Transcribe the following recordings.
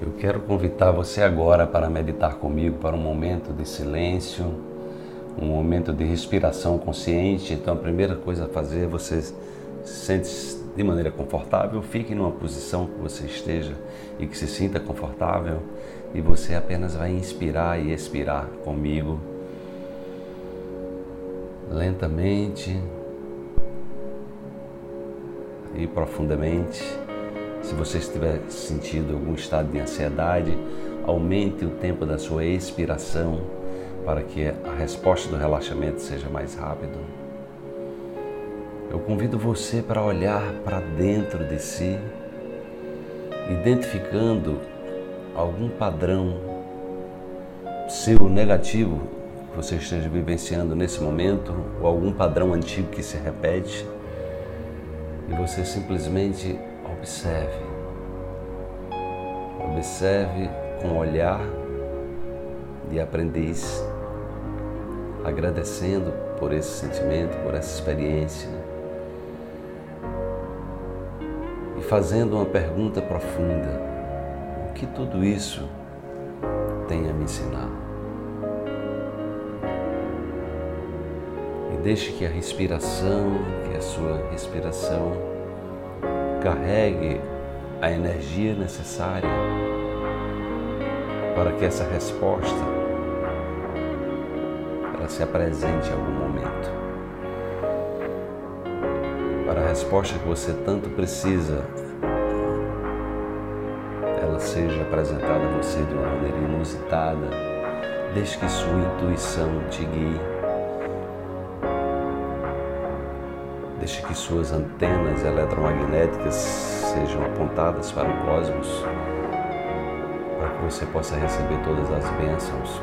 Eu quero convidar você agora para meditar comigo para um momento de silêncio, um momento de respiração consciente. Então, a primeira coisa a fazer você se sente de maneira confortável, fique numa posição que você esteja e que se sinta confortável e você apenas vai inspirar e expirar comigo lentamente e profundamente. Se você estiver sentindo algum estado de ansiedade, aumente o tempo da sua expiração para que a resposta do relaxamento seja mais rápido. Eu convido você para olhar para dentro de si, identificando algum padrão seu negativo que você esteja vivenciando nesse momento, ou algum padrão antigo que se repete, e você simplesmente Observe. Observe com o olhar de aprendiz, agradecendo por esse sentimento, por essa experiência. E fazendo uma pergunta profunda: o que tudo isso tem a me ensinar? E deixe que a respiração, que a sua respiração, carregue a energia necessária para que essa resposta ela se apresente em algum momento. Para a resposta que você tanto precisa, ela seja apresentada a você de uma maneira inusitada, desde que sua intuição te guie Deixe que suas antenas eletromagnéticas sejam apontadas para o cosmos, para que você possa receber todas as bênçãos,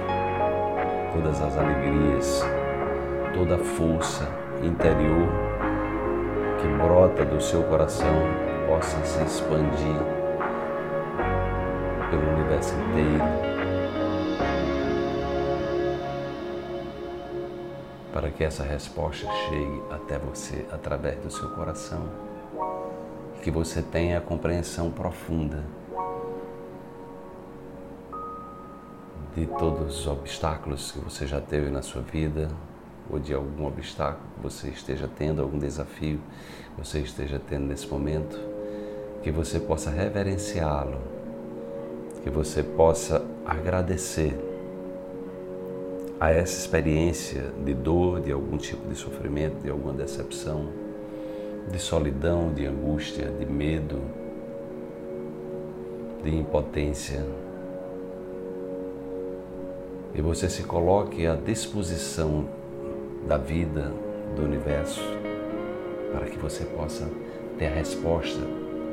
todas as alegrias, toda a força interior que brota do seu coração possa se expandir pelo universo inteiro para que essa resposta chegue até você através do seu coração. Que você tenha a compreensão profunda de todos os obstáculos que você já teve na sua vida, ou de algum obstáculo que você esteja tendo, algum desafio que você esteja tendo nesse momento, que você possa reverenciá-lo, que você possa agradecer a essa experiência de dor, de algum tipo de sofrimento, de alguma decepção, de solidão, de angústia, de medo, de impotência. E você se coloque à disposição da vida, do universo, para que você possa ter a resposta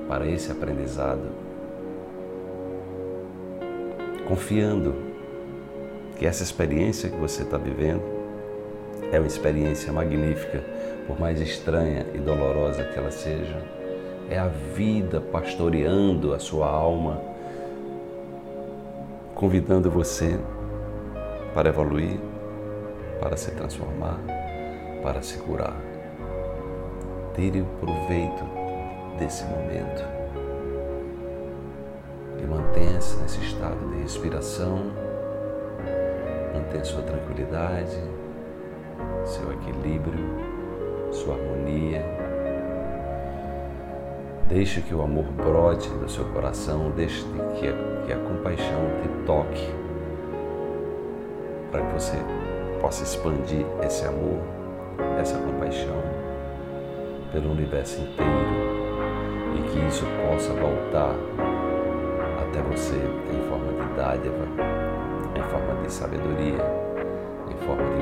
para esse aprendizado, confiando que essa experiência que você está vivendo é uma experiência magnífica, por mais estranha e dolorosa que ela seja. É a vida pastoreando a sua alma, convidando você para evoluir, para se transformar, para se curar. Tire o proveito desse momento e mantenha-se nesse estado de respiração manter sua tranquilidade, seu equilíbrio, sua harmonia. Deixe que o amor brote do seu coração, deixe que a, que a compaixão te toque, para que você possa expandir esse amor, essa compaixão pelo universo inteiro e que isso possa voltar até você em forma de dádiva forma de sabedoria, em forma de